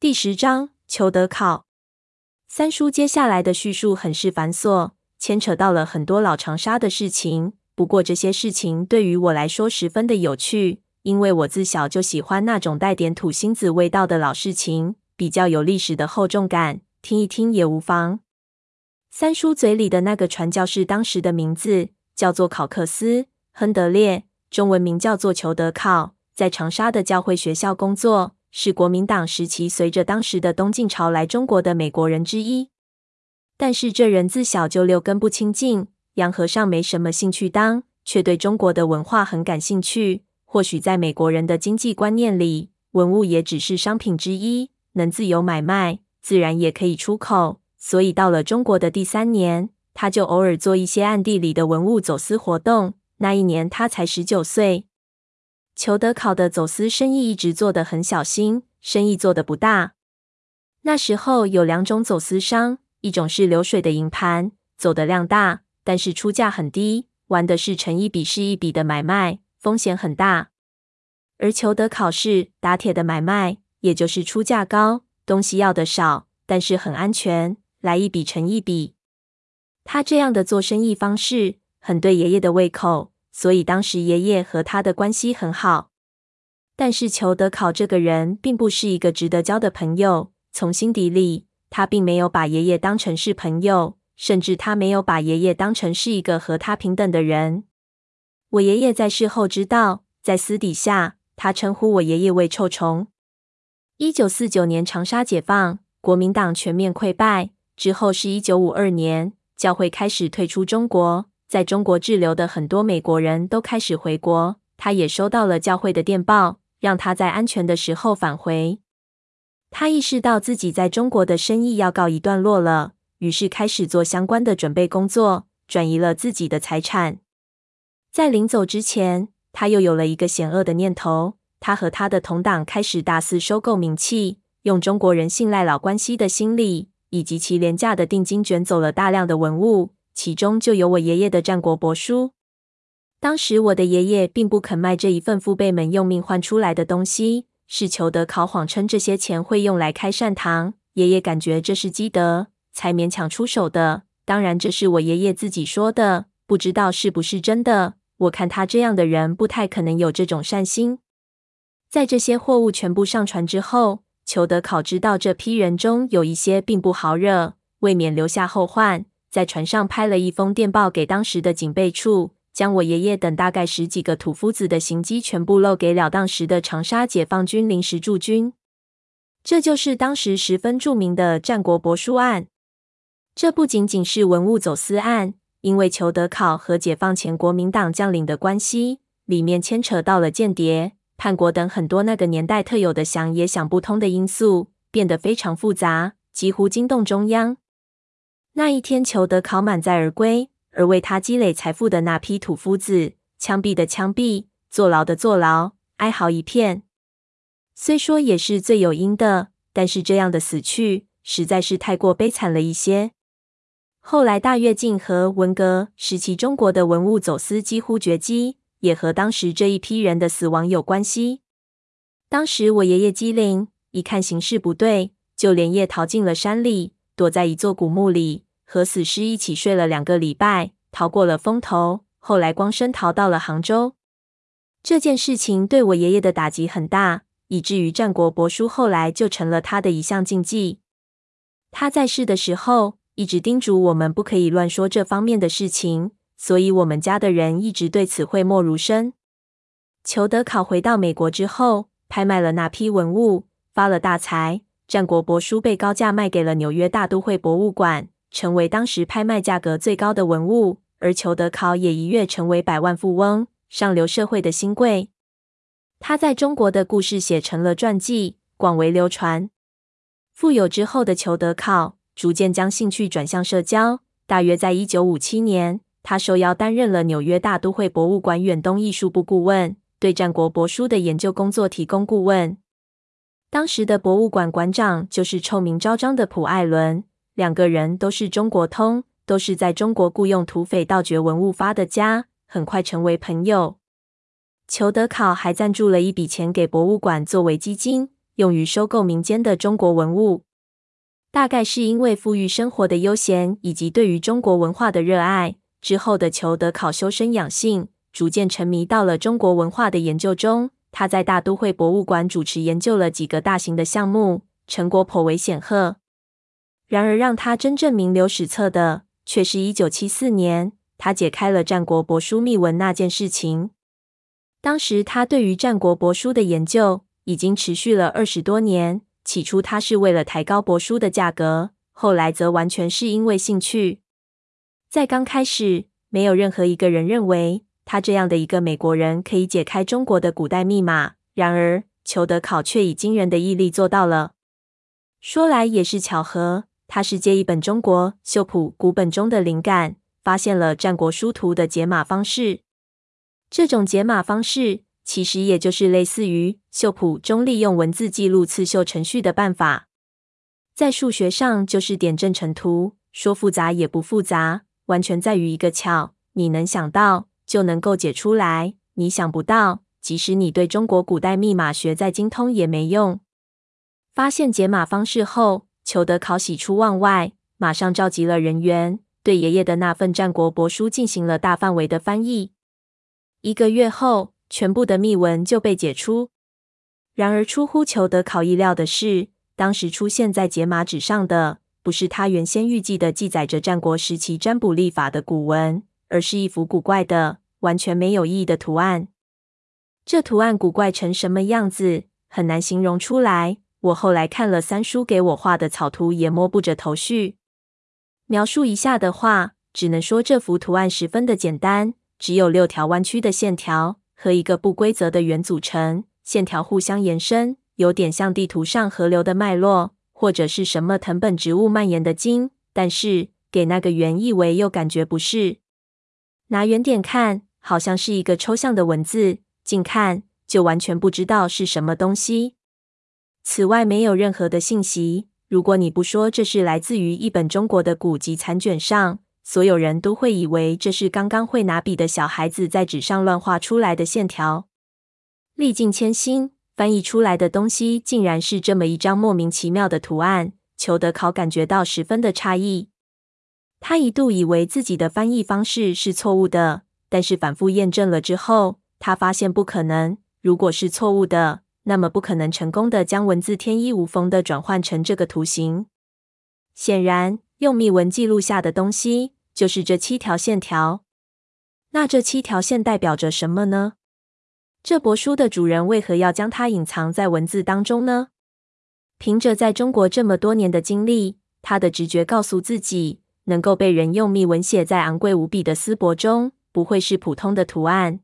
第十章，裘德考。三叔接下来的叙述很是繁琐，牵扯到了很多老长沙的事情。不过这些事情对于我来说十分的有趣，因为我自小就喜欢那种带点土星子味道的老事情，比较有历史的厚重感，听一听也无妨。三叔嘴里的那个传教士当时的名字叫做考克斯·亨德烈，中文名叫做裘德考，在长沙的教会学校工作。是国民党时期随着当时的东晋潮来中国的美国人之一，但是这人自小就六根不清净，洋和尚没什么兴趣当，却对中国的文化很感兴趣。或许在美国人的经济观念里，文物也只是商品之一，能自由买卖，自然也可以出口。所以到了中国的第三年，他就偶尔做一些暗地里的文物走私活动。那一年他才十九岁。裘德考的走私生意一直做得很小心，生意做得不大。那时候有两种走私商，一种是流水的营盘，走的量大，但是出价很低，玩的是成一笔是一笔的买卖，风险很大。而裘德考是打铁的买卖，也就是出价高，东西要的少，但是很安全，来一笔成一笔。他这样的做生意方式，很对爷爷的胃口。所以当时爷爷和他的关系很好，但是裘德考这个人并不是一个值得交的朋友。从心底里，他并没有把爷爷当成是朋友，甚至他没有把爷爷当成是一个和他平等的人。我爷爷在事后知道，在私底下，他称呼我爷爷为臭虫。一九四九年长沙解放，国民党全面溃败之后，是一九五二年，教会开始退出中国。在中国滞留的很多美国人都开始回国，他也收到了教会的电报，让他在安全的时候返回。他意识到自己在中国的生意要告一段落了，于是开始做相关的准备工作，转移了自己的财产。在临走之前，他又有了一个险恶的念头，他和他的同党开始大肆收购名器，用中国人信赖老关系的心理，以及其廉价的定金卷走了大量的文物。其中就有我爷爷的战国帛书。当时我的爷爷并不肯卖这一份父辈们用命换出来的东西，是裘德考谎称这些钱会用来开善堂。爷爷感觉这是积德，才勉强出手的。当然，这是我爷爷自己说的，不知道是不是真的。我看他这样的人，不太可能有这种善心。在这些货物全部上船之后，裘德考知道这批人中有一些并不好惹，未免留下后患。在船上拍了一封电报给当时的警备处，将我爷爷等大概十几个土夫子的行迹全部漏给了当时的长沙解放军临时驻军。这就是当时十分著名的战国帛书案。这不仅仅是文物走私案，因为裘德考和解放前国民党将领的关系，里面牵扯到了间谍、叛国等很多那个年代特有的想也想不通的因素，变得非常复杂，几乎惊动中央。那一天，裘德考满载而归，而为他积累财富的那批土夫子，枪毙的枪毙，坐牢的坐牢，哀嚎一片。虽说也是罪有应得，但是这样的死去实在是太过悲惨了一些。后来大跃进和文革时期，中国的文物走私几乎绝迹，也和当时这一批人的死亡有关系。当时我爷爷机灵，一看形势不对，就连夜逃进了山里。躲在一座古墓里，和死尸一起睡了两个礼拜，逃过了风头。后来光身逃到了杭州。这件事情对我爷爷的打击很大，以至于战国帛书后来就成了他的一项禁忌。他在世的时候一直叮嘱我们不可以乱说这方面的事情，所以我们家的人一直对此讳莫如深。裘德考回到美国之后，拍卖了那批文物，发了大财。战国帛书被高价卖给了纽约大都会博物馆，成为当时拍卖价格最高的文物。而裘德考也一跃成为百万富翁、上流社会的新贵。他在中国的故事写成了传记，广为流传。富有之后的裘德考逐渐将兴趣转向社交。大约在一九五七年，他受邀担任了纽约大都会博物馆远东艺术部顾问，对战国帛书的研究工作提供顾问。当时的博物馆馆长就是臭名昭彰的蒲艾伦，两个人都是中国通，都是在中国雇佣土匪盗掘文物发的家，很快成为朋友。裘德考还赞助了一笔钱给博物馆作为基金，用于收购民间的中国文物。大概是因为富裕生活的悠闲以及对于中国文化的热爱，之后的裘德考修身养性，逐渐沉迷到了中国文化的研究中。他在大都会博物馆主持研究了几个大型的项目，成果颇为显赫。然而，让他真正名留史册的，却是一九七四年他解开了战国帛书秘文那件事情。当时，他对于战国帛书的研究已经持续了二十多年。起初，他是为了抬高帛书的价格，后来则完全是因为兴趣。在刚开始，没有任何一个人认为他这样的一个美国人可以解开中国的古代密码。然而，裘德考却以惊人的毅力做到了。说来也是巧合，他是借一本中国绣谱古本中的灵感，发现了战国书图的解码方式。这种解码方式，其实也就是类似于绣谱中利用文字记录刺绣程序的办法，在数学上就是点阵成图，说复杂也不复杂，完全在于一个巧，你能想到就能够解出来，你想不到，即使你对中国古代密码学再精通也没用。发现解码方式后，裘德考喜出望外，马上召集了人员，对爷爷的那份战国帛书进行了大范围的翻译。一个月后，全部的密文就被解出。然而，出乎裘德考意料的是，当时出现在解码纸上的，不是他原先预计的记载着战国时期占卜历法的古文，而是一幅古怪的、完全没有意义的图案。这图案古怪成什么样子，很难形容出来。我后来看了三叔给我画的草图，也摸不着头绪。描述一下的话，只能说这幅图案十分的简单，只有六条弯曲的线条。和一个不规则的圆组成，线条互相延伸，有点像地图上河流的脉络，或者是什么藤本植物蔓延的茎。但是给那个圆意为又感觉不是。拿远点看，好像是一个抽象的文字；近看就完全不知道是什么东西。此外，没有任何的信息。如果你不说这是来自于一本中国的古籍残卷上。所有人都会以为这是刚刚会拿笔的小孩子在纸上乱画出来的线条。历尽千辛翻译出来的东西，竟然是这么一张莫名其妙的图案。裘德考感觉到十分的诧异。他一度以为自己的翻译方式是错误的，但是反复验证了之后，他发现不可能。如果是错误的，那么不可能成功的将文字天衣无缝的转换成这个图形。显然，用密文记录下的东西。就是这七条线条，那这七条线代表着什么呢？这帛书的主人为何要将它隐藏在文字当中呢？凭着在中国这么多年的经历，他的直觉告诉自己，能够被人用密文写在昂贵无比的丝帛中，不会是普通的图案。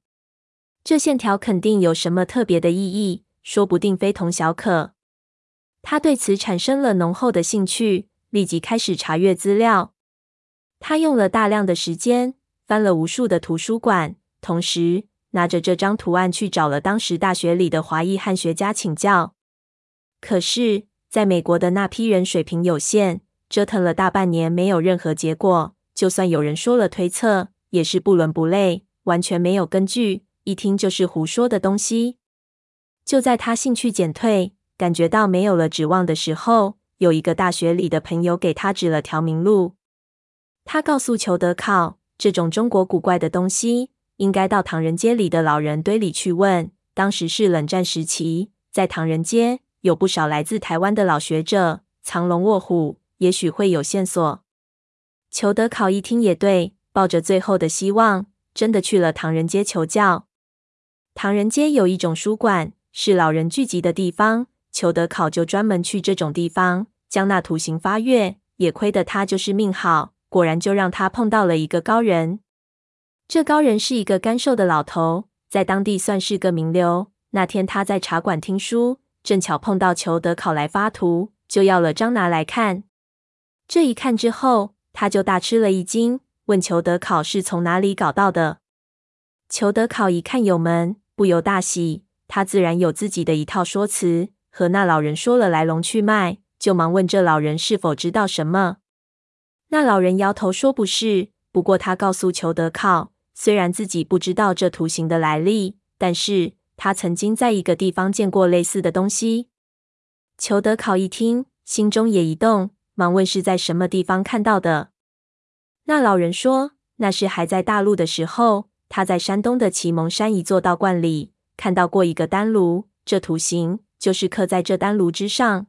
这线条肯定有什么特别的意义，说不定非同小可。他对此产生了浓厚的兴趣，立即开始查阅资料。他用了大量的时间，翻了无数的图书馆，同时拿着这张图案去找了当时大学里的华裔汉学家请教。可是，在美国的那批人水平有限，折腾了大半年没有任何结果。就算有人说了推测，也是不伦不类，完全没有根据，一听就是胡说的东西。就在他兴趣减退，感觉到没有了指望的时候，有一个大学里的朋友给他指了条明路。他告诉裘德考，这种中国古怪的东西，应该到唐人街里的老人堆里去问。当时是冷战时期，在唐人街有不少来自台湾的老学者，藏龙卧虎，也许会有线索。裘德考一听也对，抱着最后的希望，真的去了唐人街求教。唐人街有一种书馆，是老人聚集的地方，裘德考就专门去这种地方，将那图形发阅。也亏得他就是命好。果然，就让他碰到了一个高人。这高人是一个干瘦的老头，在当地算是个名流。那天他在茶馆听书，正巧碰到裘德考来发图，就要了张拿来看。这一看之后，他就大吃了一惊，问裘德考是从哪里搞到的。裘德考一看有门，不由大喜。他自然有自己的一套说辞和那老人说了来龙去脉就忙问这老人是否知道什么。那老人摇头说不是不过他告诉裘德考虽然自己不知道这图形的来历但是他曾经在一个地方见过类似的东西。裘德考一听心中也一动忙问是在什么地方看到的。那老人说那是还在大陆的时候他在山东的沂蒙山一座道观里看到过一个丹炉这图形就是刻在这丹炉之上。